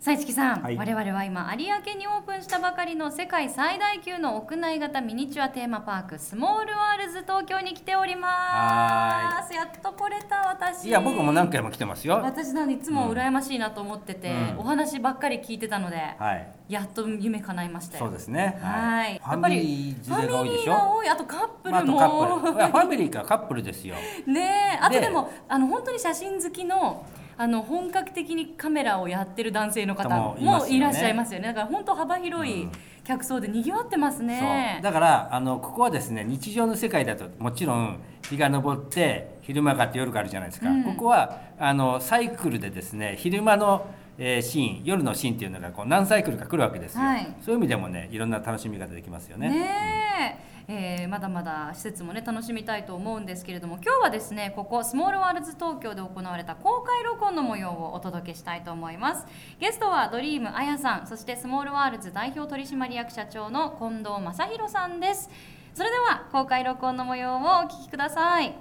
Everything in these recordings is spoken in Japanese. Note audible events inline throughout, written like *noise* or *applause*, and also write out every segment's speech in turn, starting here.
さあ市木さん、はい。我々は今有明にオープンしたばかりの世界最大級の屋内型ミニチュアテーマパークスモールワールズ東京に来ております。やっと来れた私。いや僕も何回も来てますよ。私なんでいつも羨ましいなと思ってて、うん。お話ばっかり聞いてたので、はい。やっと夢叶いましたよ。そうですね。はい。ファミリー連れが多いでしファミリーがょ多いあとカップまあ、あルも。とカップル。いやファミリーかカップルですよ。*laughs* ねえ。あとででもあの本当に写真好きのあの本格的にカメラをやってる男性の方もいらっしゃいますよね。だから本当幅広い客層で賑わってますね。そう。だからあのここはですね日常の世界だともちろん日が昇って昼間かって夜かあるじゃないですか、うん。ここはあのサイクルでですね昼間の、えーシーン夜のシーンっていうのがこう何サイクルか来るわけですよ、はい。そういう意味でもねいろんな楽しみ方できますよね。ねええーまだまだ施設もね楽しみたいと思うんですけれども今日はですねここスモールワールズ東京で行われた公開録音の模様をお届けしたいと思います。ゲストはドリームあやさんそしてスモールワールズ代表取締役社長の近藤正弘さんです。それでは公開録音の模様をお聞きください。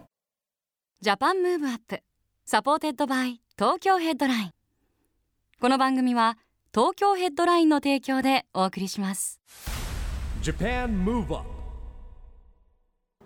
Japan Move Up supported by Tokyo Headline この番組は東京ヘッドラインの提供でお送りします。Japan Move Up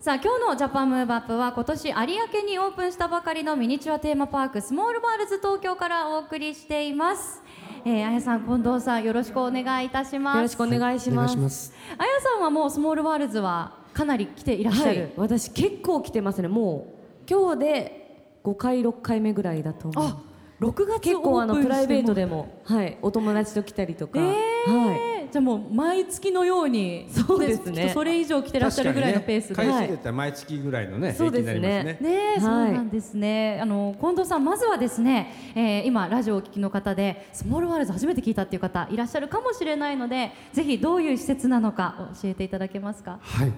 さあ今日の Japan Move Up は今年有明にオープンしたばかりのミニチュアテーマパークスモールワールズ東京からお送りしています。えー、あやさん、近藤さん、よろしくお願いいたします。よろしくお願いします。ます。あやさんはもうスモールワールズはかなり来ていらっしゃる。はい、私結構来てますね。もう今日で5回6回目ぐらいだと思う。あ、6月結構あのオープンしてプライベートでもはいお友達と来たりとか、えーはいじゃあもう毎月のようにそうですね。きっとそれ以上来てらっしゃるぐらいのペースで、回数はい。で言ったら毎月ぐらいのね、そう平均ですね。になりますね。ねえ、はい。そうなんですね。あの近藤さん、まずはですね、えー今ラジオをお聞きの方でスモールワールズ初めて聞いたっていう方いらっしゃるかもしれないので、ぜひどういう施設なのか教えていただけますか？はい、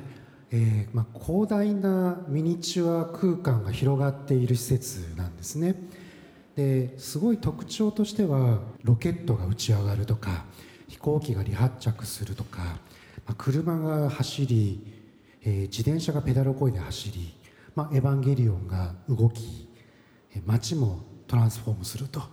えーまあ、広大なミニチュア空間が広がっている施設なんですね。ですごい特徴としてはロケットが打ち上がるとか飛行機が離発着するとか、まあ、車が走り、えー自転車がペダルをこいで走り、まあ、エヴァンゲリオンが動きえ街もトランスフォームすると、ま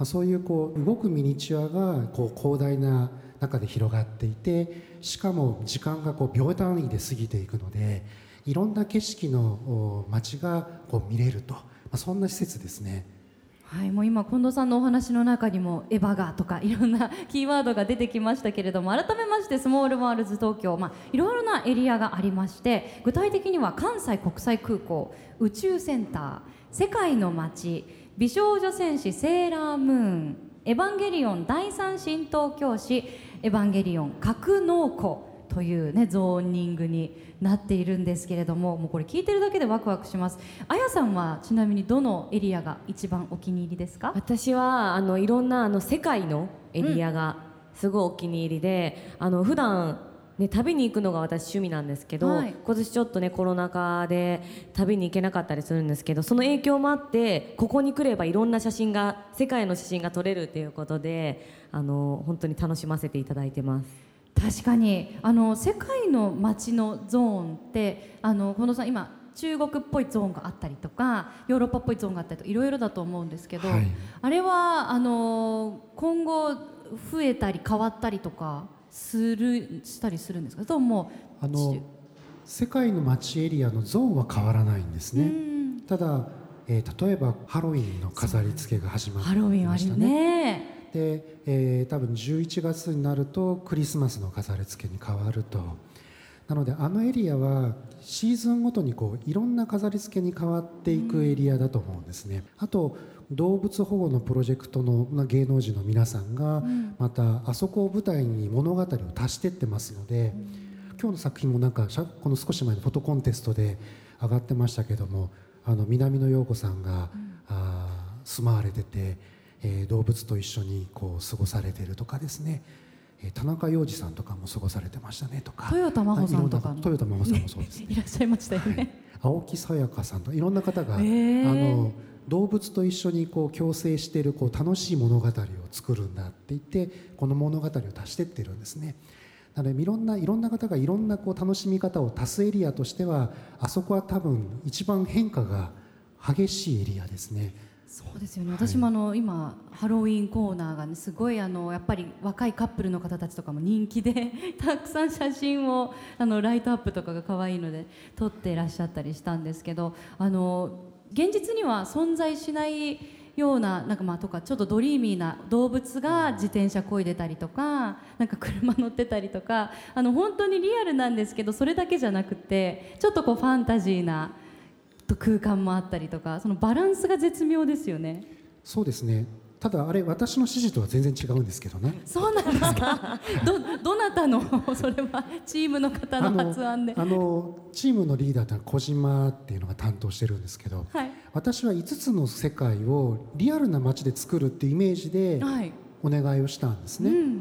あ、そういうこう動くミニチュアがこう広大な中で広がっていてしかも時間がこう秒単位で過ぎていくのでいろんな景色の街がこう見れると、まあ、そんな施設ですね。はい、もう今近藤さんのお話の中にもエヴァがとか *laughs* いろんなキーワードが出てきましたけれども改めましてスモールワールズ東京、まあ、いろいろなエリアがありまして具体的には関西国際空港宇宙センター世界の街美少女戦士セーラームーンエヴァンゲリオン第三神道教師エヴァンゲリオン格納庫というねゾーニングになっているんですけれどももうこれ聞いてるだけでワクワクします。あやさんはちなみにどのエリアが一番お気に入りですか？私はあのいろんなあの世界のエリアがすごいお気に入りで、あの普段ね旅に行くのが私趣味なんですけど、はい。今年ちょっとねコロナ禍で旅に行けなかったりするんですけどその影響もあってここに来ればいろんな写真が世界の写真が撮れるということであの本当に楽しませていただいてます。確かに。あの世界の街のゾーンってあの近藤さん今中国っぽいゾーンがあったりとかヨーロッパっぽいゾーンがあったりとかいろいろだと思うんですけど、はい。あれはあの今後増えたり変わったりとかするしたりするんですか？とも。あの世界の街エリアのゾーンは変わらないんですね。うん。ただ、えー例えばハロウィンの飾り付けが始まりましたね。ねで、えー多分11月になるとクリスマスの飾り付けに変わると。なのであのエリアはシーズンごとにこういろんな飾り付けに変わっていくエリアだと思うんですね。あと動物保護のプロジェクトのまあ芸能人の皆さんがまたあそこを舞台に物語を足してってますので、今日の作品もなんかこの少し前のフォトコンテストで上がってましたけどもあの南野陽子さんが、あー住まわれてて、えー動物と一緒にこう過ごされてるとかですね、えー田中洋次さんとかも過ごされてましたねとか豊田真帆さんとか豊田真帆さんもそうですね *laughs* いらっしゃいましたよね。青木さやかさんとかいろんな方が、へーあの動物と一緒にこう共生しているこう楽しい物語を作るんだって言ってこの物語を足してってるんですね。なのでいろんないろんな方がいろんなこう楽しみ方を足すエリアとしてはあそこは多分一番変化が激しいエリアですね。そうですよね。私もあの、今ハロウィンコーナーがねすごいあのやっぱり若いカップルの方たちとかも人気で *laughs* たくさん写真をあのライトアップとかが可愛いので撮っていらっしゃったりしたんですけど、あの現実には存在しないようななんかまあとかちょっとドリーミーな動物が自転車こいでたりとかなんか車乗ってたりとかあの本当にリアルなんですけどそれだけじゃなくてちょっとこうファンタジーなと空間もあったりとかそのバランスが絶妙ですよね。そうですねただあれ私の指示とは全然違うんですけどね。そうなんですか？どどなたの？それはチームの方の発案で。あのチームのリーダーってのは小島っていうのが担当してるんですけど、はい私は5つの世界をリアルな街で作るっていうイメージではい。お願いをしたんですね。うん。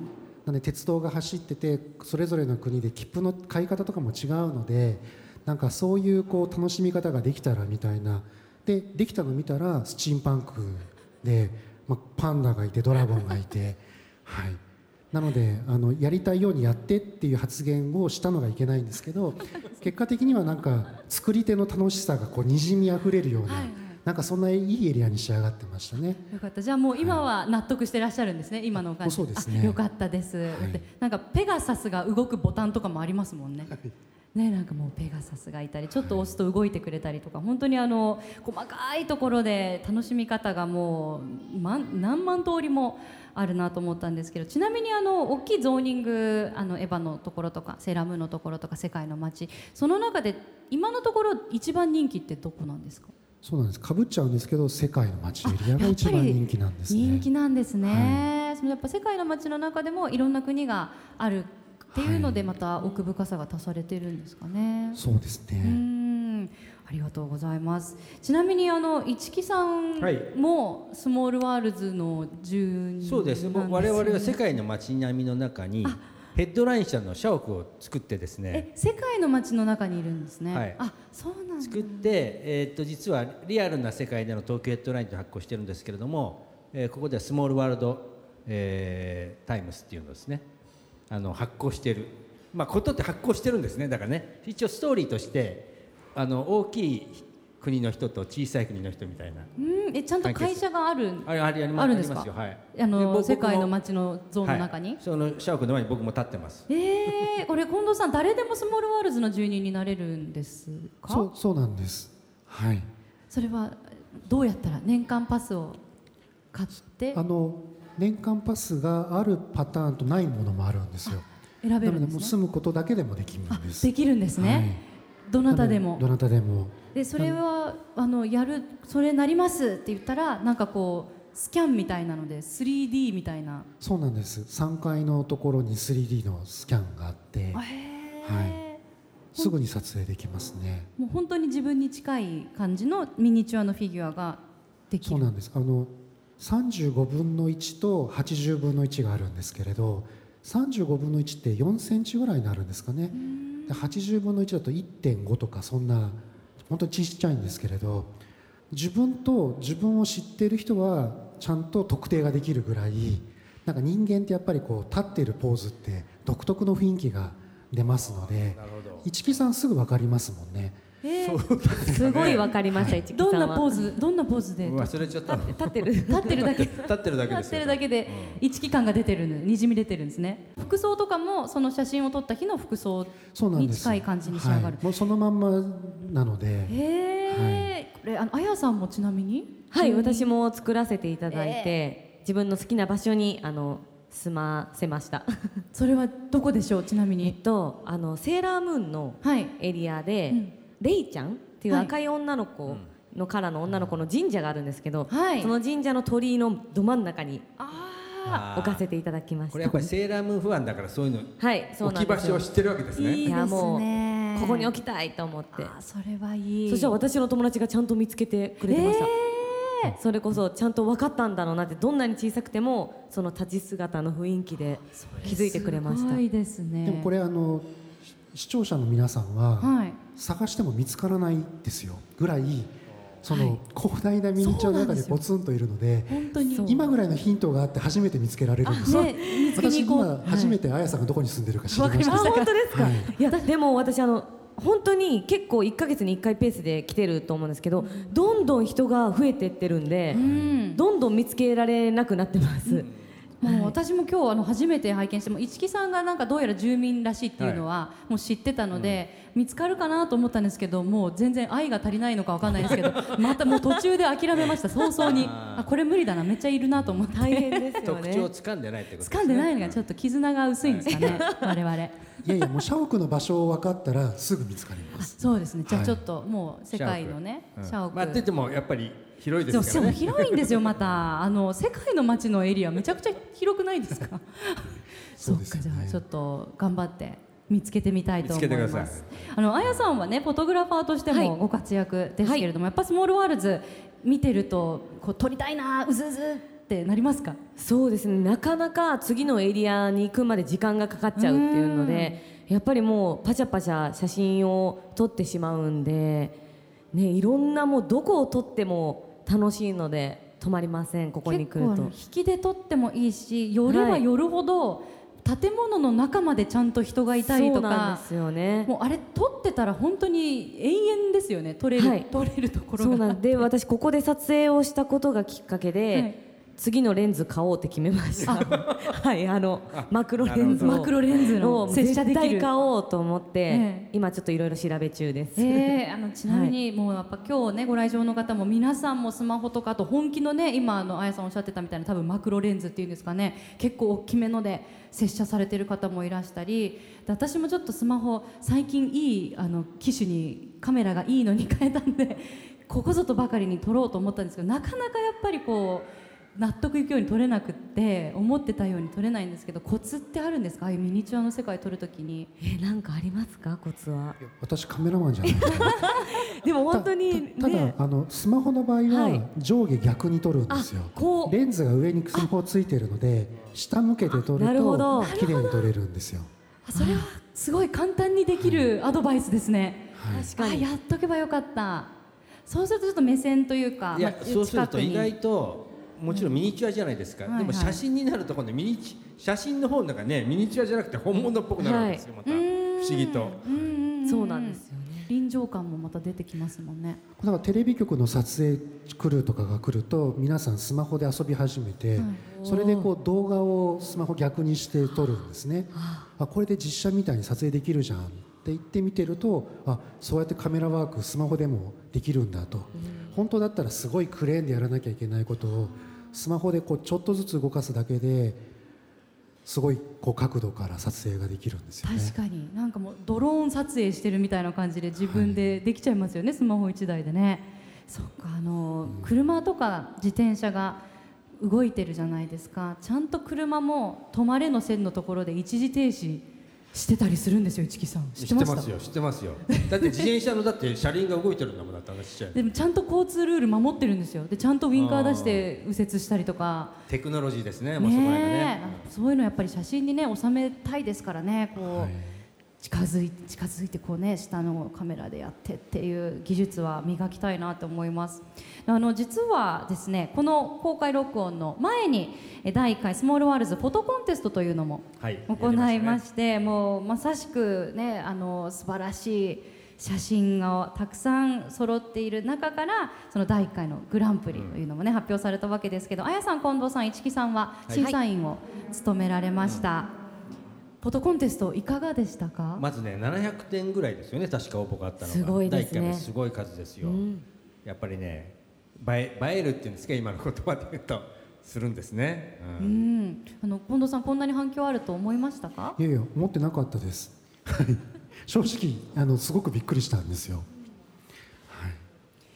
なので鉄道が走っててそれぞれの国で切符の買い方とかも違うのでなんかそういうこう楽しみ方ができたらみたいなでできたの見たらスチームパンクで、まあ、パンダがいてドラゴンがいて *laughs* はいなのであのやりたいようにやってっていう発言をしたのがいけないんですけど *laughs* 結果的にはなんか作り手の楽しさがこうにじみあふれるような、はいはいなんかそんないいエリアに仕上がってましたね。よかった。じゃあもう今は納得してらっしゃるんですね。今のお感じ。そうですねあよかったです。いだってなんかペガサスが動くボタンとかもありますもんね。ね、なんかもうペガサスがいたりちょっと押すと動いてくれたりとか本当にあの細かいところで楽しみ方がもう万何万通りもあるなと思ったんですけどちなみにあの大きいゾーニングあのエヴァのところとかセーラームーンのところとか世界の街その中で今のところ一番人気ってどこなんですか？そうなんです。かぶっちゃうんですけど、世界の街エリアが一番人気なんですね。人気なんですね、そのやっぱ世界の街の中でもいろんな国があるっていうのでまた奥深さが足されてるんですかね。そうですね。んありがとうございます。ちなみにあの市木さんはいもスモールワールズの住人なんですよねそうです我々は世界の街並みの中にヘッドライン車の社屋を作ってですねえ世界の街の中にいるんですね。はいあそうなんだ。作って、えー、と実はリアルな世界での東京ヘッドラインと発行してるんですけれども、えーここではスモールワールド、えータイムスっていうのをですねあの発行してる。まあことって発行してるんですね。だからね。一応ストーリーとしてあの大きい国の人と小さい国の人みたいな。うん。えちゃんと会社があるあれありまあるんですか？ありますよ。はい。あの世界の街のゾーンの中に？はい、その社屋の前に僕も立ってます。えー、これ近藤さん誰でもスモールワールズの住人になれるんですか？そうそうなんです。はい。それはどうやったら年間パスを買って？あの年間パスがあるパターンとないものもあるんですよ。選べるんですねでもう住むことだけでもできるあんです。できるんですね、どなたでもどなたでも。でそれはあのやるそれなりますって言ったらなんかこうスキャンみたいなので 3D みたいなそうなんです。3階のところに 3D のスキャンがあってはえ、すぐに撮影できますね。もう本当に自分に近い感じのミニチュアのフィギュアができるそうなんです。あの35分の1と80分の1があるんですけれど、35分の1って4センチぐらいになるんですかね。で80分の1だと1.5とかそんな本当にちっちゃいんですけれど自分と自分を知っている人はちゃんと特定ができるぐらいなんか人間ってやっぱりこう立っているポーズって独特の雰囲気が出ますのでなるほど。市木さんすぐ分かりますもんねえーすごいわかりました市木さんは。どんなポーズどんなポーズで？忘れちゃったの。立ってる立ってるだけ。立ってるだけ。立っですよてるだけで一気感が出てるのにじみ出てるんですね。服装とかもその写真を撮った日の服装にそうなんです近い感じに仕上がる。はい、もうそのまんまなので。へえ、これあのあやさんもちなみに？はい私も作らせていただいて、自分の好きな場所にあの住ませました。それはどこでしょうちなみえっにとあのセーラームーンのはい。エリアで、うんレイちゃんっていうはい。赤い女の子のカラーの女の子の神社があるんですけど、はい。その神社の鳥居のど真ん中に置かせていただきました。これやっぱりセーラームーンファンだからそういうのはいそう置き場所を知ってるわけですね。いいですいやもうねここに置きたいと思って。それはいい。そしたら私の友達がちゃんと見つけてくれてました、えそれこそちゃんと分かったんだろうなってどんなに小さくてもその立ち姿の雰囲気で気づいてくれました。すごいですね。でもこれあのし視聴者の皆さんは、はい。探しても見つからないですよ。ぐらいその広大なミニチュアの中でポツンといるので本当に。そう。今ぐらいのヒントがあって初めて見つけられるんです。よ、ね私今初めてあやさんがどこに住んでるか知りました。あ本当ですか、はい。い、やでも私あの本当に結構1ヶ月に1回ペースで来てると思うんですけどどんどん人が増えてってるんで、うん。どんどん見つけられなくなってます、もう私も今日あの初めて拝見しても市木さんがなんかどうやら住民らしいっていうのはもう知ってたので、見つかるかなと思ったんですけどもう全然愛が足りないのかわかんないですけど *laughs* またもう途中で諦めました。早々に。あこれ無理だな。めっちゃいるなと思って。大変ですよ特徴をね掴んでないってことですね。掴んでないのがちょっと絆が薄いんですかね我々。いやいやもう社屋の場所を分かったらすぐ見つかります。そうですね。じゃあはいちょっともう世界のねうん。社屋まあっててもやっぱり広いでですもからね。広いんですよまた。*laughs* あの世界の街のエリアめちゃくちゃ広くないですか？そうですよね。っかじゃあちょっと頑張って見つけてみたいと思い見つけてください。ますあのあやさんはねフォトグラファーとしてはい。もご活躍ですけれども、やっぱスモールワールズ見てるとこう撮りたいなうずうずってなりますか？そうですね。なかなか次のエリアに行くまで時間がかかっちゃうっていうのでやっぱりもうパチャパチャ写真を撮ってしまうんで、ね、いろんなもうどこを撮っても楽しいので止まりませんここに来ると。引きで撮ってもいいし寄れば寄るほど、建物の中までちゃんと人がいたりそとかうなんですよね。もうあれ撮ってたら本当に永遠ですよね撮れる、はい。撮れるところが。で私ここで撮影をしたことがきっかけで、はい次のレンズ買おうって決めました。はいあのマクロレンズをマクロレンズのを接写できる。絶対買おうと思って、ええ。今ちょっといろいろ調べ中です、えー、あのちなみにもうやっぱ今日ねご来場の方も皆さんもスマホとかあと本気のね今あのあやさんおっしゃってたみたいな多分マクロレンズっていうんですかね。結構大きめので接写されてる方もいらしたりで私もちょっとスマホ最近いいあの機種にカメラがいいのに変えたんでここぞとばかりに撮ろうと思ったんですけどなかなかやっぱりこう納得いくように撮れなくって思ってたように撮れないんですけどコツってあるんですか？ああいうミニチュアの世界撮るときに。えなんかありますか？コツは。私カメラマンじゃない。*laughs* でも本当にたたただ、ね。あのスマホの場合ははい。上下逆に撮るんですよ、こう。レンズが上にスマホついてるので下向けて撮るなるほど。と綺麗に撮れるんですよ。あそれはすごい簡単にできるアドバイスですね。はい。確かに。あやっとけばよかった。そうするとちょっと目線というか、いやまあそうすると意外ともちろんミニチュアじゃないですか、はいでも写真になると今度ミニチ写真の方なんかねミニチュアじゃなくて本物っぽくなるんですよ、また。不思議と。うんうんん。そうなんですよね。臨場感もまた出てきますもんね。だからテレビ局の撮影クルーとかが来ると皆さんスマホで遊び始めて、それでこう動画をスマホ逆にして撮るんですね。あこれで実写みたいに撮影できるじゃんって言って見てるとあそうやってカメラワークスマホでもできるんだと、本当だったらすごいクレーンでやらなきゃいけないことをスマホでこうちょっとずつ動かすだけですごいこう角度から撮影ができるんですよね。確かになんかもうドローン撮影してるみたいな感じで自分でできちゃいますよね、スマホ一台でね。そっかあの車とか自転車が動いてるじゃないですか。ちゃんと車も止まれの線のところで一時停止してたりするんですよ、市木さん。知っててますよ知ってますよ。だって自転車のだって車輪が動いてるんだもんだって話しちゃうでもちゃんと交通ルール守ってるんですよ。でちゃんとウインカー出して右折したりとか。テクノロジーですねもうそこら辺がね。そういうのやっぱり写真にね収めたいですからねこう、はい近づいて近づいてこうね下のカメラでやってっていう技術は磨きたいなと思います。あの実はですねこの公開録音の前にえ第1回スモールワールズフォトコンテストというのもはい行いまししてもうまさしくねあの素晴らしい写真がたくさん揃っている中からその第1回のグランプリというのもね、発表されたわけですけどあやさん近藤さん市木さんは審査員を務められました、フォトコンテストいかがでしたか、まずね700点ぐらいですよね確か応募があったのが。すごいですね。第一回目すごい数ですよ、うん。やっぱりね映え映えるっていうんですか今の言葉で言うと。するんですね、ううん。ん、あの近藤さんこんなに反響あると思いましたか？いやいや思ってなかったです。はい。正直あのすごくびっくりしたんですよ。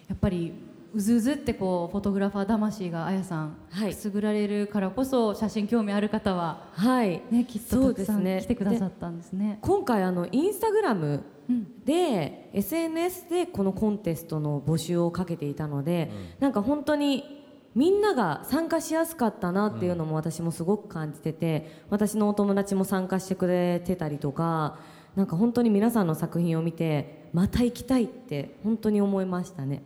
やっぱりうずうずってこうフォトグラファー魂があやさん、はい。くすぐられるからこそ写真興味ある方ははい。ねきっとたくさんそうですね。来てくださったんですね。今回あのインスタグラムうん。で SNS でこのコンテストの募集をかけていたので、なんか本当にみんなが参加しやすかったなっていうのも私もすごく感じてて私のお友達も参加してくれてたりとかなんか本当に皆さんの作品を見てまた行きたいって本当に思いましたね。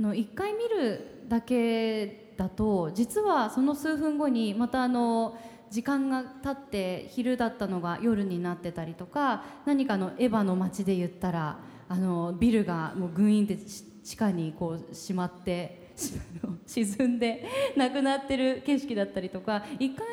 の1回見るだけだと実はその数分後にまたあの時間が経って昼だったのが夜になってたりとか何かのエヴァの街で言ったらあのビルがもうグイーンって地下にこうしまって *laughs* 沈んでなくなってる景色だったりとか一回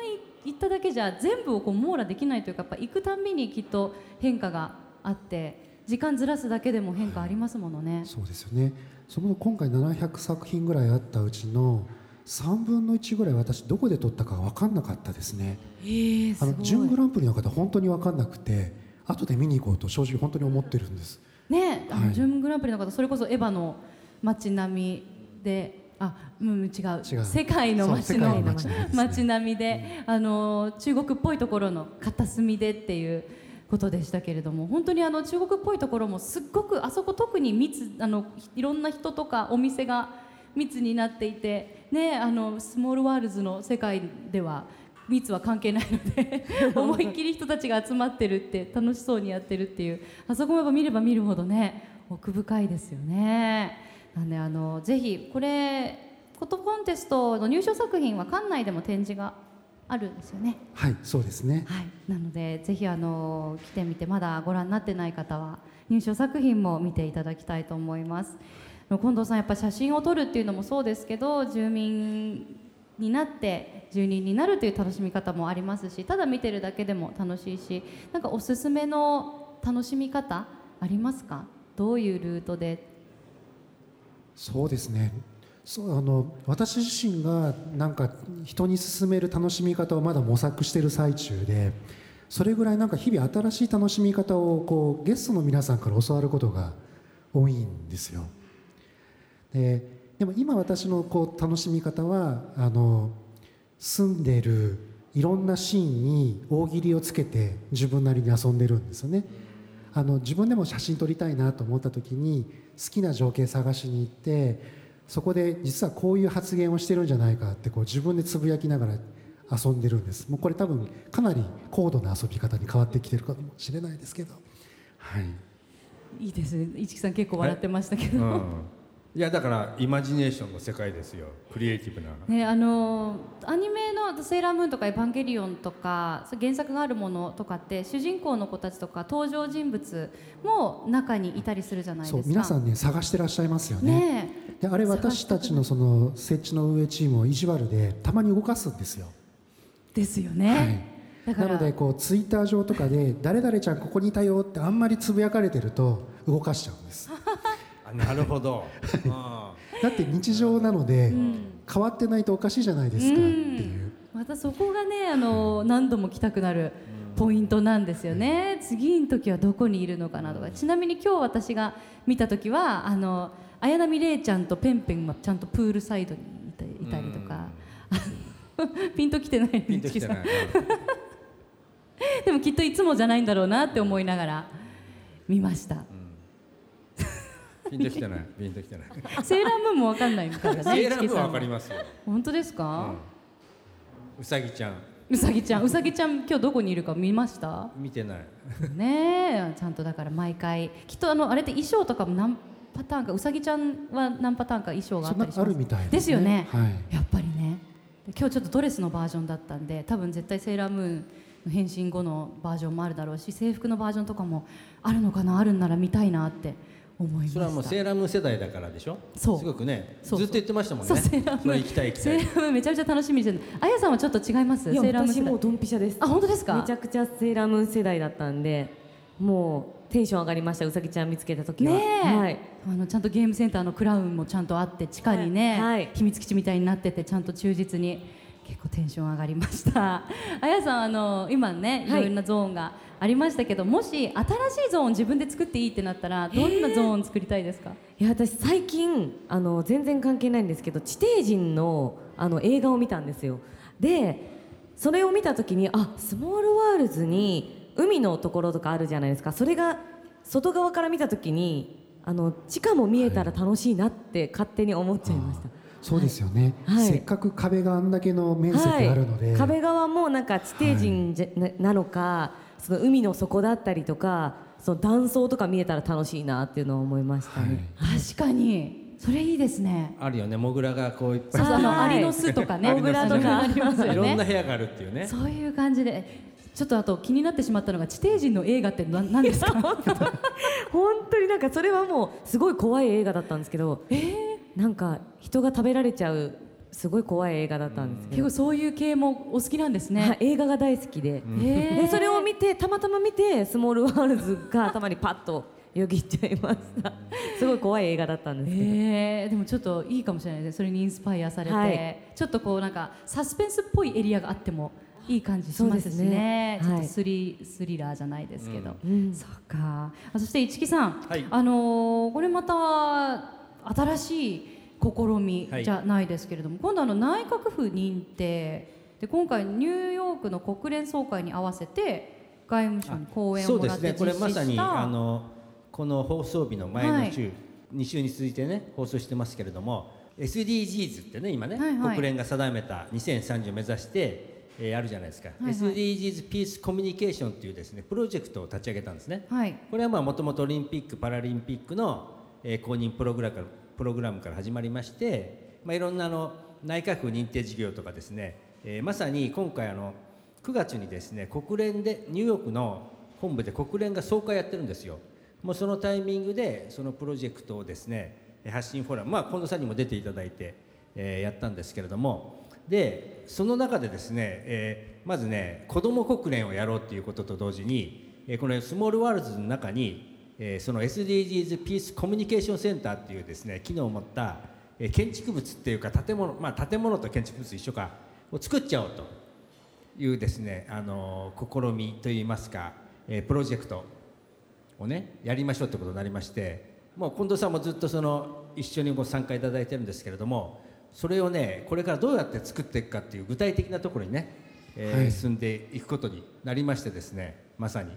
行っただけじゃ全部をこう網羅できないというかやっぱ行くたんびにきっと変化があって時間ずらすだけでも変化ありますものね。そうですよね。その今回700作品ぐらいあったうちの3分の1ぐらい私どこで撮ったか分かんなかったですね。えー、あの準グランプリの方本当に分かんなくて後で見に行こうと正直本当に思ってるんです。ねあの、はい。準グランプリの方それこそエヴァの街並みであうん違う。違う。世界の街のの街並みですね。街並みで、あの中国っぽいところの片隅でっていうことでしたけれども本当にあの中国っぽいところもすっごくあそこ特に密あのいろんな人とかお店が密になっていてねあのスモールワールズの世界では密は関係ないので *laughs* 思いっきり人たちが集まってるって楽しそうにやってるっていうあそこもやっぱ見れば見るほどね奥深いですよね。なんであのぜひこれフォトコンテストの入賞作品は館内でも展示があるんですよね。はいそうですね。はい、なのでぜひあの来てみてまだご覧になってない方は入賞作品も見ていただきたいと思います。近藤さんやっぱ写真を撮るっていうのもそうですけど住民になって住人になるという楽しみ方もありますしただ見てるだけでも楽しいしなんかおすすめの楽しみ方ありますか？どういうルートで？そうですねそうあの私自身がなんか人に勧める楽しみ方をまだ模索している最中でそれぐらいなんか日々新しい楽しみ方をこうゲストの皆さんから教わることが多いんですよ。ででも今私のこう楽しみ方はあの住んでるいろんなシーンに大喜利をつけて自分なりに遊んでるんですよね。あの自分でも写真撮りたいなと思った時に好きな情景探しに行ってそこで実はこういう発言をしてるんじゃないかってこう自分でつぶやきながら遊んでるんです。もうこれ多分かなり高度な遊び方に変わってきてるかもしれないですけど。はい。いいですね。市木さん結構笑ってましたけど、うん、いやだからイマジネーションの世界ですよ。クリエイティブな。ねあのアニメの「セーラームーン」とか「エヴァンゲリオン」とか原作があるものとかって主人公の子たちとか登場人物も中にいたりするじゃないですか。そう皆さんね探してらっしゃいますよね。ねであれ私たちのその設置の運営チームを意地悪でたまに動かすんですよ。えですよね。だからなのでこうツイッター上とかで「誰々ちゃんここにいたよ」ってあんまりつぶやかれてると動かしちゃうんです。あ *laughs* なるほど。あ *laughs* だって日常なので変わってないとおかしいじゃないですかっていう。またそこがねあの何度も来たくなるポイントなんですよね。次の時はどこにいるのかなとか。ちなみに今日私が見た時はあの綾波レイちゃんとペンペンはちゃんとプールサイドにいたいたりとか。*laughs* ピンときてないピンときてない。*laughs* でもきっといつもじゃないんだろうなって思いながら見ました。ピンときてない。ピンときてない。セーラームーンもわかんないからね。セーラームーンはわかりす。ますよ、本当ですか？うさぎちゃん。うさぎちゃん、うさぎちゃん今日どこにいるか見ました？見てない。ねえ、ちゃんとだから毎回。きっとあのあれって衣装とかも何パターンかうさぎちゃんは何パターンか衣装があったりします？るみたいですよね。はい。やっぱりね。今日ちょっとドレスのバージョンだったんで多分絶対セーラームーンの変身後のバージョンもあるだろうし制服のバージョンとかもあるのかなあるんなら見たいなって思いました。それはもうセーラームーン世代だからでしょ？そう。すごくねそうずっと言ってましたもんね。そうセーラームーン。それ行きたい行きたいセーラームーンめちゃめちゃ楽しみにしてる。あやさんはちょっと違います？いやセーラームーン世代。私もうドンピシャです。あ本当ですか？めちゃくちゃセーラームーン世代だったんでもうテンション上がりました。うさぎちゃん見つけた時は。ねえ、はい、あのちゃんとゲームセンターのクラウンもちゃんとあって地下にね、はい。はい。秘密基地みたいになっててちゃんと忠実に結構テンション上がりました。*laughs* あやさんあの今ねいはい。ろいろなゾーンがありましたけど、もし新しいゾーン自分で作っていいってなったらどんなゾーン作りたいですか？いや私最近あの全然関係ないんですけど地底人のあの映画を見たんですよ。でそれを見た時にあスモールワールズに海のところとかあるじゃないですか。それが外側から見た時にあの地下も見えたら楽しいなって勝手に思っちゃいました、そうですよね、はい。せっかく壁があんだけの面積あるので、はい、壁側もなんか地底人じゃ、ななのかその海の底だったりとかその断層とか見えたら楽しいなっていうのを思いましたね。確かに。それいいですね。あるよね。モグラがこういっぱい。そうそうあのはい。アリの巣とかね。モグラとか。ありますよいろんなね部屋があるっていうね。*laughs* そういう感じで。ちょっとあと気になってしまったのが地底人の映画って何何ですか？*laughs* 本当になんかそれはもうすごい怖い映画だったんですけど、なんか人が食べられちゃうすごい怖い映画だったんですけど、結構そういう系もお好きなんですはいね、映画が大好きで,、へー。でそれを見てたまたま見てスモールワールズが頭にパッとよぎっちゃいました。すごい怖い映画だったんですけど、え *laughs* ー、でもちょっといいかもしれないですね。それにインスパイアされて、はい。ちょっとこうなんかサスペンスっぽいエリアがあってもいい感じしますしね。ねはいちょっとスリ,、スリラーじゃないですけど、うん。そうか。あそして市木さん、はい。あのーこれまた新しい試みはい。じゃないですけれども、今度あの内閣府認定で今回ニューヨークの国連総会に合わせて外務省に講演をそうですもらって実ねこれま施しさにあたのこの放送日の前の週、2週に続いてね放送してますけれども SDGs ってね今ね、はいはい。国連が定めた2030を目指して、えーあるじゃないですか、はいはい。SDGs ピースコミュニケーションっていうですねプロジェクトを立ち上げたんですね。はい。これはまあもともとオリンピック・パラリンピックの、え公認プログラムからプログラムから始まりまして、まあ、いろんなあの内閣府認定事業とかですね、えーまさに今回あの9月にですね国連でニューヨークの本部で国連が総会やってるんですよ。もうそのタイミングでそのプロジェクトをですね発信フォーラムまあ近藤さんにも出ていただいて、えーやったんですけれども。でその中でですね、えーまずね子ども国連をやろうっていうことと同時に、えこのスモールワールズの中に、えーその SDGs ピースコミュニケーションセンターっていうですね機能を持った、えー建築物っていうか建物まあ建物と建築物一緒かを作っちゃおうというですねあの試みといいますか、えープロジェクトをねやりましょうってことになりましてもう近藤さんもずっとその一緒にご参加いただいてるんですけれどもそれをねこれからどうやって作っていくかっていう具体的なところにね、えーはい。進んでいくことになりましてですねまさに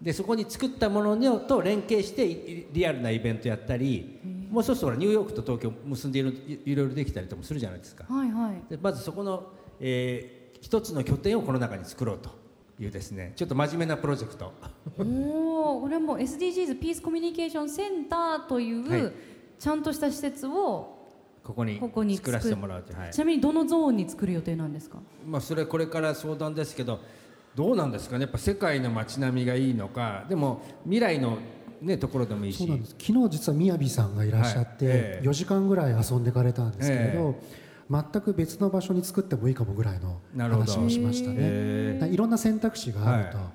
でそこに作ったもののと連携していリアルなイベントやったりもうそうするとほらニューヨークと東京結んでいろいいろいろできたりともするじゃないですか。はいはい。でまずそこの、えー一つの拠点をこの中に作ろうというですねちょっと真面目なプロジェクト。おおこれはもう SDGs ピースコミュニケーションセンターという、はい。ちゃんとした施設をここにここに作らせてもらうという、はい。ちなみにどのゾーンに作る予定なんですか？まあ、それこれから相談ですけどどうなんですかね？やっぱ世界の街並みがいいのか？でも未来の、ね、ところでもいいし。そうなんです。昨日実はみやびさんがいらっしゃって、はいええ。4時間ぐらい遊んでかれたんですけれど、え全く別の場所に作ってもいいかもぐらいの話をしましたね。へだからいろんな選択肢があると、はい。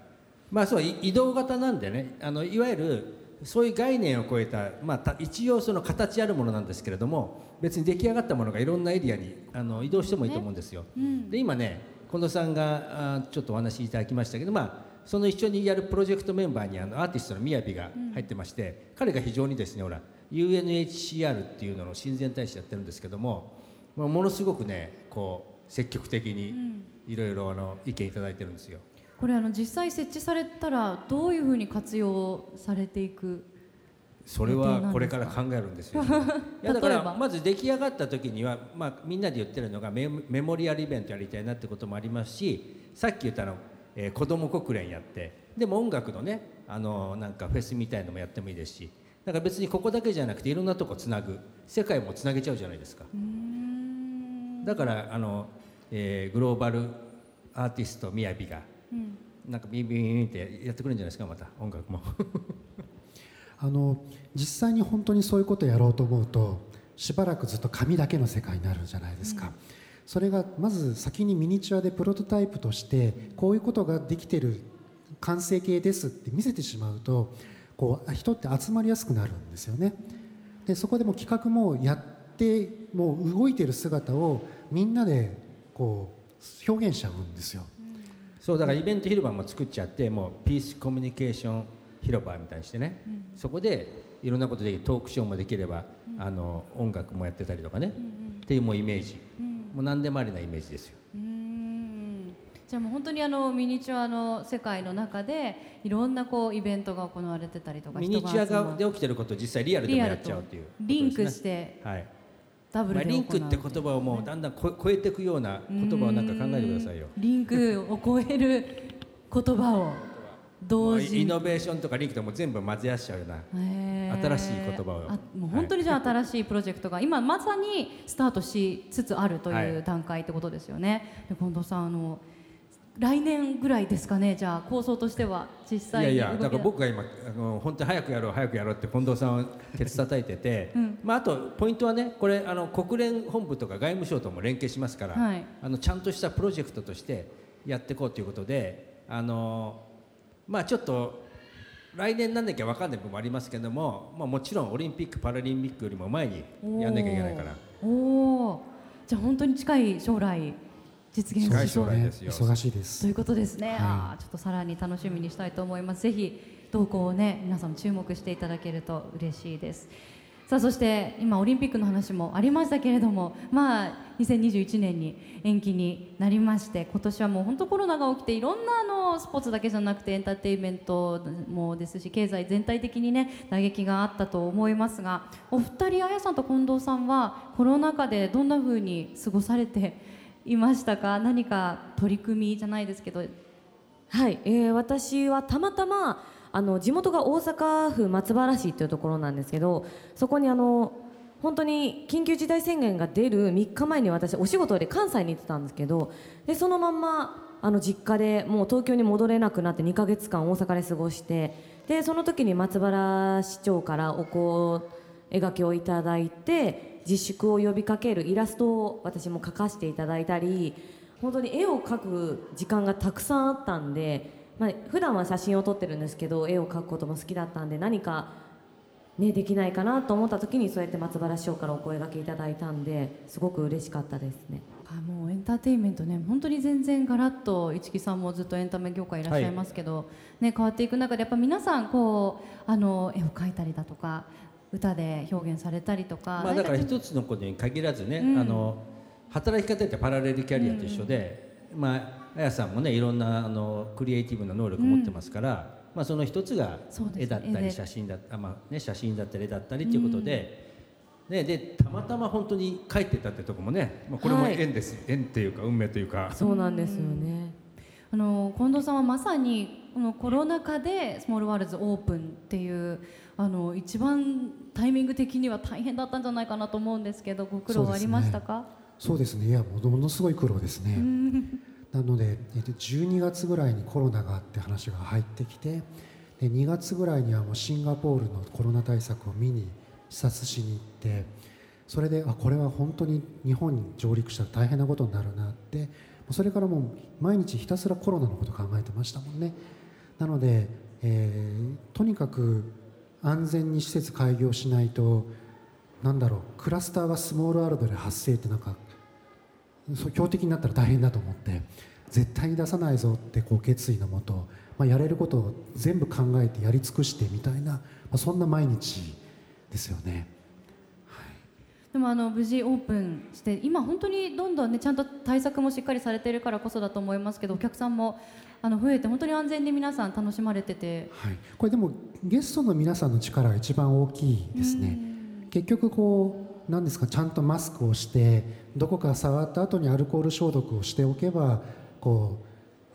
まあそうい移動型なんでね。あのいわゆるそういう概念を超えた、まあ、た一応その形あるものなんですけれども別に出来上がったものがいろんなエリアにあの移動してもいいと思うんですよ。で今ね近藤さんがあちょっとお話しいただきましたけど、まあ、その一緒にやるプロジェクトメンバーにあのアーティストのみやびが入ってまして、彼が非常にですねほら UNHCR っていうのの親善大使やってるんですけども、まあ、ものすごくねこう積極的にいろいろあの意見いただいてるんですよ。これあの実際設置されたらどういうふうに活用されていくそれはこれから考えるんですよ。*laughs* いやだからまず出来上がった時には、まあ、みんなで言ってるのがメメモリアルイベントやりたいなってこともありますしさっき言ったの、えー子ども国連やってでも音楽のねあのなんかフェスみたいのもやってもいいですしだから別にここだけじゃなくていろんなとこつなぐ世界もつなげちゃうじゃないですか。だからあの、えーグローバルアーティストみやびが、なんかビンビンビンってやってくれるんじゃないですかまた音楽も。あの実際に本当にそういうことをやろうと思うとしばらくずっと紙だけの世界になるじゃないですか、それがまず先にミニチュアでプロトタイプとしてこういうことができてる完成形ですって見せてしまうとこう人って集まりやすくなるんですよね。でそこでも企画もやってもう動いてる姿をみんなでこう表現しちゃうんですよ。そうだからイベント広場も作っちゃってもうピースコミュニケーション広場みたいにしてね、そこでいろんなことでトークショーもできれば、あの音楽もやってたりとかね、っていうもうイメージ、もう何でもありなイメージですよ。うん。じゃあもう本当にあのミニチュアの世界の中でいろんなこうイベントが行われてたりとかミニチュア人がで起きてることを実際リアルでもやっちゃうっていうね、リンクしてはい、まあ、ダブルで行うリンクって言葉をもうだんだんこ超えていくような言葉をなんか考えてくださいよ。リンクを超える言葉を同時イノベーションとかリンクとも全部混ぜ合わせちゃうような。新しい言葉を。あもう本当にじゃあ新しいプロジェクトが今まさにスタートしつつあるという段階ってことですよね。で近藤さんあの来年ぐらいですかねじゃあ構想としては実い際やいやに動きだから僕が今あの本当に早くやろう早くやろうって近藤さんをケツ叩いてて、まあ、あとポイントはねこれあの国連本部とか外務省とも連携しますから、はいあのちゃんとしたプロジェクトとしてやっていこうということであのまあちょっと来年なんなきゃ分かんない部分もありますけども、まあ、もちろんオリンピック・パラリンピックよりも前にやんなきゃいけないから。おじゃあ本当に近い将来実現近いしそう。将来ですよ。忙しいです。ということです。ね、はい。あーちょっとさらに楽しみにしたいと思います。ぜひ動向をね皆さんも注目していただけると嬉しいですさあそして今オリンピックの話もありましたけれどもまあ2021年に延期になりまして今年はもう本当コロナが起きていろんなあのスポーツだけじゃなくてエンターテインメントもですし経済全体的にね打撃があったと思いますがお二人あやさんと近藤さんはコロナ禍でどんな風に過ごされて *laughs* いましたか？何か取り組みじゃないですけど。はい、えー私はたまたまあの地元が大阪府松原市っていうところなんですけどそこにあの本当に緊急事態宣言が出る3日前に私お仕事で関西に行ってたんですけどでそのまんまあの実家でもう東京に戻れなくなって2ヶ月間大阪で過ごしてでその時に松原市長からお声描きをいただいて自粛を呼びかけるイラストを私も描かせていただいたり本当に絵を描く時間がたくさんあったんで、まあ普段は写真を撮ってるんですけど絵を描くことも好きだったんで何か、ね、できないかなと思った時にそうやって松原市長からお声掛けいただいたんですごく嬉しかったですね。あもうエンターテインメントね本当に全然ガラッと市木さんもずっとエンタメ業界いらっしゃいますけど、ね、変わっていく中でやっぱ皆さんこうあの絵を描いたりだとか歌で表現されたりとか、まあ、だから何一つのことに限らずね、うん。あの働き方ってパラレルキャリアと一緒で、まあ、あやさんもねいろんなあのクリエイティブな能力を持ってますから、まあ、その一つが絵だったり写真だあ、まあね、写真だったり絵だったりということで,、ね、でたまたま本当に帰ってたってとこもね、まあ、これもはい。縁です、縁っていうか運命というか。そうなんですよね。あの近藤さんはまさにこのコロナ禍でスモールワールズオープンっていうあの一番タイミング的には大変だったんじゃないかなと思うんですけどご苦労はありましたか？そうですね。いやものものすごい苦労ですねなので、えっと、12月ぐらいにコロナがあって話が入ってきてで2月ぐらいにはもうシンガポールのコロナ対策を見に視察しに行ってそれであこれは本当に日本に上陸したら大変なことになるなってそれからもう毎日ひたすらコロナのこと考えてましたもんね。なので、えーとにかく安全に施設開業しないとなんだろうクラスターがスモールワールドで発生ってなんか標的になったら大変だと思って絶対に出さないぞってこう決意のもと、まあ、やれることを全部考えてやり尽くしてみたいな、まあ、そんな毎日ですよね。でもあの無事オープンして今本当にどんどんねちゃんと対策もしっかりされてるからこそだと思いますけどお客さんもあの増えて本当に安全に皆さん楽しまれててはい、これでもゲストの皆さんの力が一番大きいですね。結局こう何ですか？ちゃんとマスクをしてどこか触った後にアルコール消毒をしておけばこ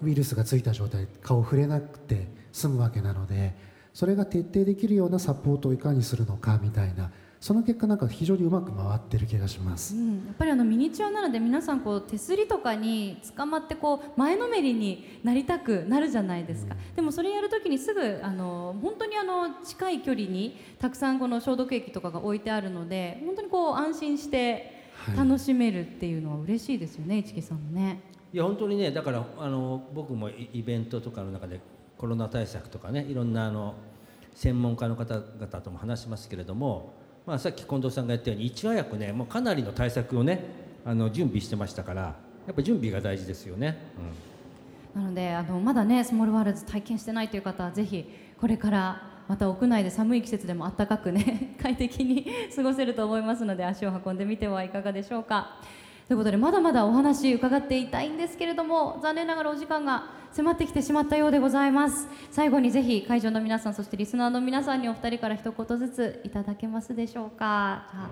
うウイルスがついた状態顔を触れなくて済むわけなのでそれが徹底できるようなサポートをいかにするのかみたいなその結果なんか非常にうまく回ってる気がしますう。ん、やっぱりあのミニチュアなので皆さんこう手すりとかに捕まってこう前のめりになりたくなるじゃないですか、でもそれやるときにすぐあの本当にあの近い距離にたくさんこの消毒液とかが置いてあるので本当にこう安心してはい楽しめるっていうのは嬉しいですよね市木さんもね。いや本当にねだからあの僕もイイベントとかの中でコロナ対策とかねいろんなあの専門家の方々とも話しますけれども、まあ、さっき近藤さんが言ったようにいち早くねもうかなりの対策をねあの準備してましたからやっぱ準備が大事ですよね。うんなのであのまだねスモールワールズ体験してないという方はぜひこれからまた屋内で寒い季節でも暖かくね *laughs* 快適に過ごせると思いますので足を運んでみてはいかがでしょうか。ということでまだまだお話伺っていたいんですけれども残念ながらお時間が迫ってきてしまったようでございます最後にぜひ会場の皆さんそしてリスナーの皆さんにお二人から一言ずついただけますでしょうかあ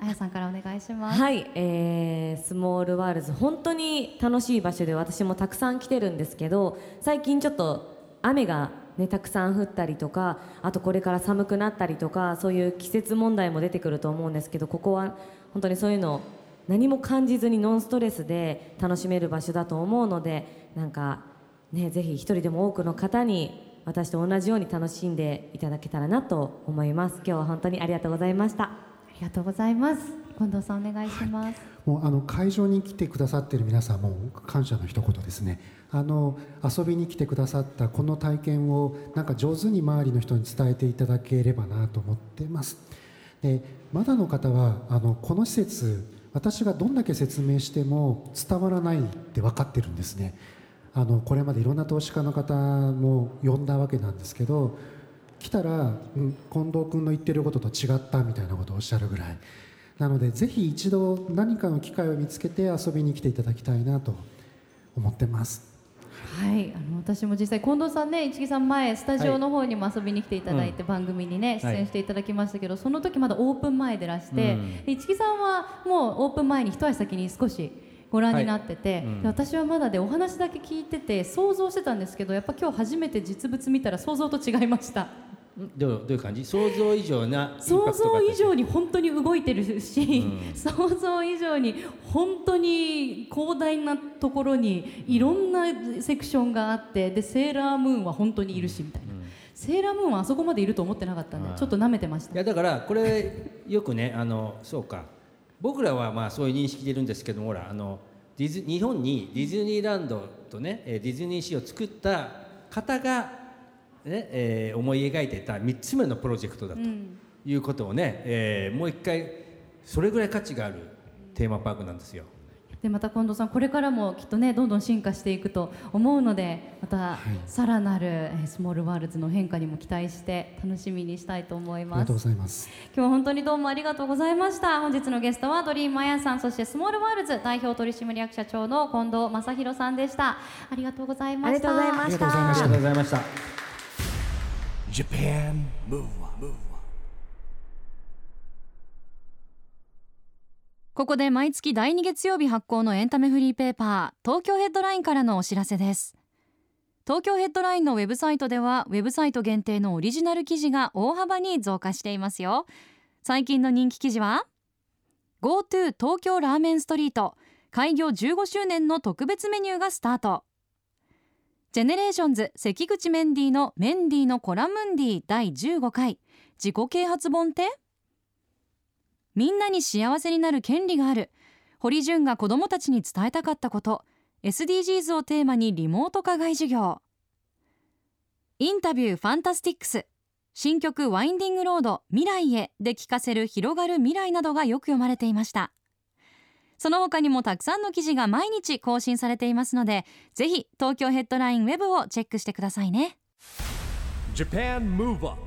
あやさんからお願いします。はい、えースモールワールズ本当に楽しい場所で私もたくさん来てるんですけど最近ちょっと雨がねたくさん降ったりとかあとこれから寒くなったりとかそういう季節問題も出てくると思うんですけどここは本当にそういうの何も感じずにノンストレスで楽しめる場所だと思うのでなんかねぜひ一人でも多くの方に私と同じように楽しんでいただけたらなと思います。今日は本当にありがとうございました。ありがとうございます。近藤さんお願いします。もうあの会場に来てくださっている皆さんも感謝の一言ですね。あの遊びに来てくださったこの体験をなんか上手に周りの人に伝えていただければなと思ってます。でまだの方はあのこの施設私がどんだけ説明しても伝わらないって分かってるんですね。あのこれまでいろんな投資家の方も呼んだわけなんですけど来たら、うん、近藤君の言ってることと違ったみたいなことをおっしゃるぐらい。なのでぜひ一度何かの機会を見つけて遊びに来ていただきたいなと思ってます。はい、あの私も実際近藤さんね一木さん前スタジオの方にも遊びに来ていただいて、番組にね出演していただきましたけど、その時まだオープン前でらして、うん。木さんはもうオープン前に一足先に少しご覧になってて、はい。うん。で私はまだでお話だけ聞いてて想像してたんですけどやっぱ今日初めて実物見たら想像と違いましたどうどういう感じ？想像以上な想像以上に本当に動いてるし、うん。想像以上に本当に広大なところにいろんなセクションがあってでセーラームーンは本当にいるしみたいな、セーラームーンはあそこまでいると思ってなかったんでちょっと舐めてました。いやだからこれよくねあのそうか。僕らはまあそういう認識でいるんですけどもほらあのディズ日本にディズニーランドとねえーディズニーシーを作った方が、ねえー思い描いてた3つ目のプロジェクトだとうん。いうことをね、えーもう一回それぐらい価値があるテーマパークなんですよ。でまた近藤さんこれからもきっとねどんどん進化していくと思うのでまたさらなるえースモールワールズの変化にも期待して楽しみにしたいと思います。ありがとうございます。今日は本当にどうもありがとうございました。本日のゲストはドリームあやさんそしてスモールワールズ代表取締役社長の近藤正弘さんでした。ありがとうございました。ありがとうございました。ありがとうございました。Japan Move Up ここで毎月第2月曜日発行のエンタメフリーペーパー東京ヘッドラインからのお知らせです。東京ヘッドラインのウェブサイトではウェブサイト限定のオリジナル記事が大幅に増加していますよ。最近の人気記事は GoTo 東京ラーメンストリート開業15周年の特別メニューがスタート。 GENERATIONS 関口メンディーのメンディーのコラムンディー第15回。自己啓発本ってみんなに幸せになる権利がある。堀潤が子どもたちに伝えたかったこと。SDGs をテーマにリモート課外授業。インタビュー FANTASTICS。新曲 Winding Road 未来へで聞かせる広がる未来などがよく読まれていました。その他にもたくさんの記事が毎日更新されていますのでぜひ東京ヘッドラインウェブをチェックしてくださいね。Japan Move Up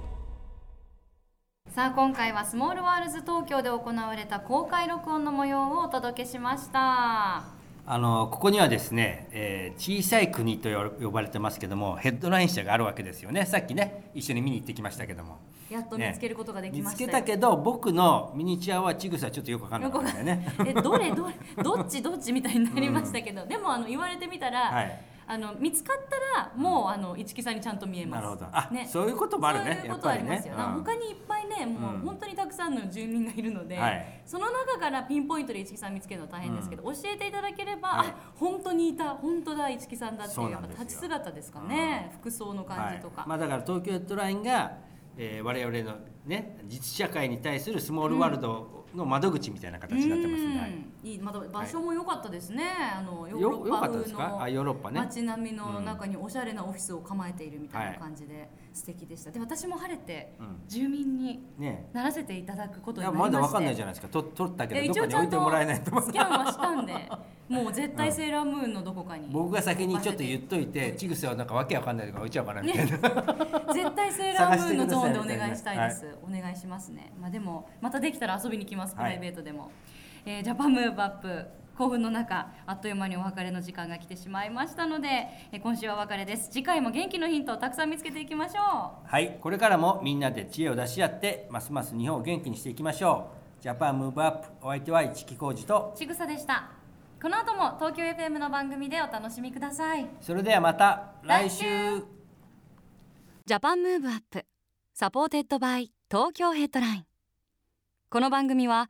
さあ今回はスモールワールズ東京で行われた公開録音の模様をお届けしましたあのここにはですね、えー小さい国とよ呼ばれてますけどもヘッドライン社があるわけですよね。さっきね一緒に見に行ってきましたけども。やっと見つけることができ見ましたよ。つけたけど僕のミニチュアはちぐさちょっとよくわかんなかったんだよねえどれどれ？どっち？どっち？みたいになりましたけど、でもあの言われてみたら、はいあの見つかったらもうあの一木さんにちゃんと見えます。なるほど。あね、そういうこともあるねそういうことありますよ。ね。うん。他にいっぱいねもううん。本当にたくさんの住民がいるので、はい。その中からピンポイントで一木さん見つけるのは大変ですけど、教えていただければ、はい。あ本当にいた本当だ一木さんだっていう立ち姿ですかね、服装の感じとか。はい。まあ、だから東京ヘッドラインが、えー、我々のね実社会に対するスモールワールドの窓口みたいな形になってますね、はいうんいいまた場所も良かったですね。あのヨーロッパ風のあヨーロッパね。街並みの中におしゃれなオフィスを構えているみたいな感じで素敵でした。で私も晴れてうん。住民にね。ならせていただくこといになりまして。やまだわかんないじゃないですか。と取ったけどどこに置いてもらえないとスキャンはしたんで、もう絶対セーラームーンのどこかに。僕が先にちょっと言っといてちぐさはなんかわけわかんないとか置いちゃうかなみたいな、絶対セーラームーンのゾーンでお願いしたいです、お願いしますねまあでもまたできたら遊びに来ますプライベートでも、えー、 JAPAN MOVE UP 興奮の中あっという間にお別れの時間が来てしまいましたので、えー、今週はお別れです。次回も元気のヒントをたくさん見つけていきましょう。はい。これからもみんなで知恵を出し合ってますます日本を元気にしていきましょう。 JAPAN MOVE UP お相手は一木広治と。ちぐさでした。この後も東京 FM の番組でお楽しみください。それではまた来週。 JAPAN MOVE UP supported by TOKYO HEADLINE。この番組は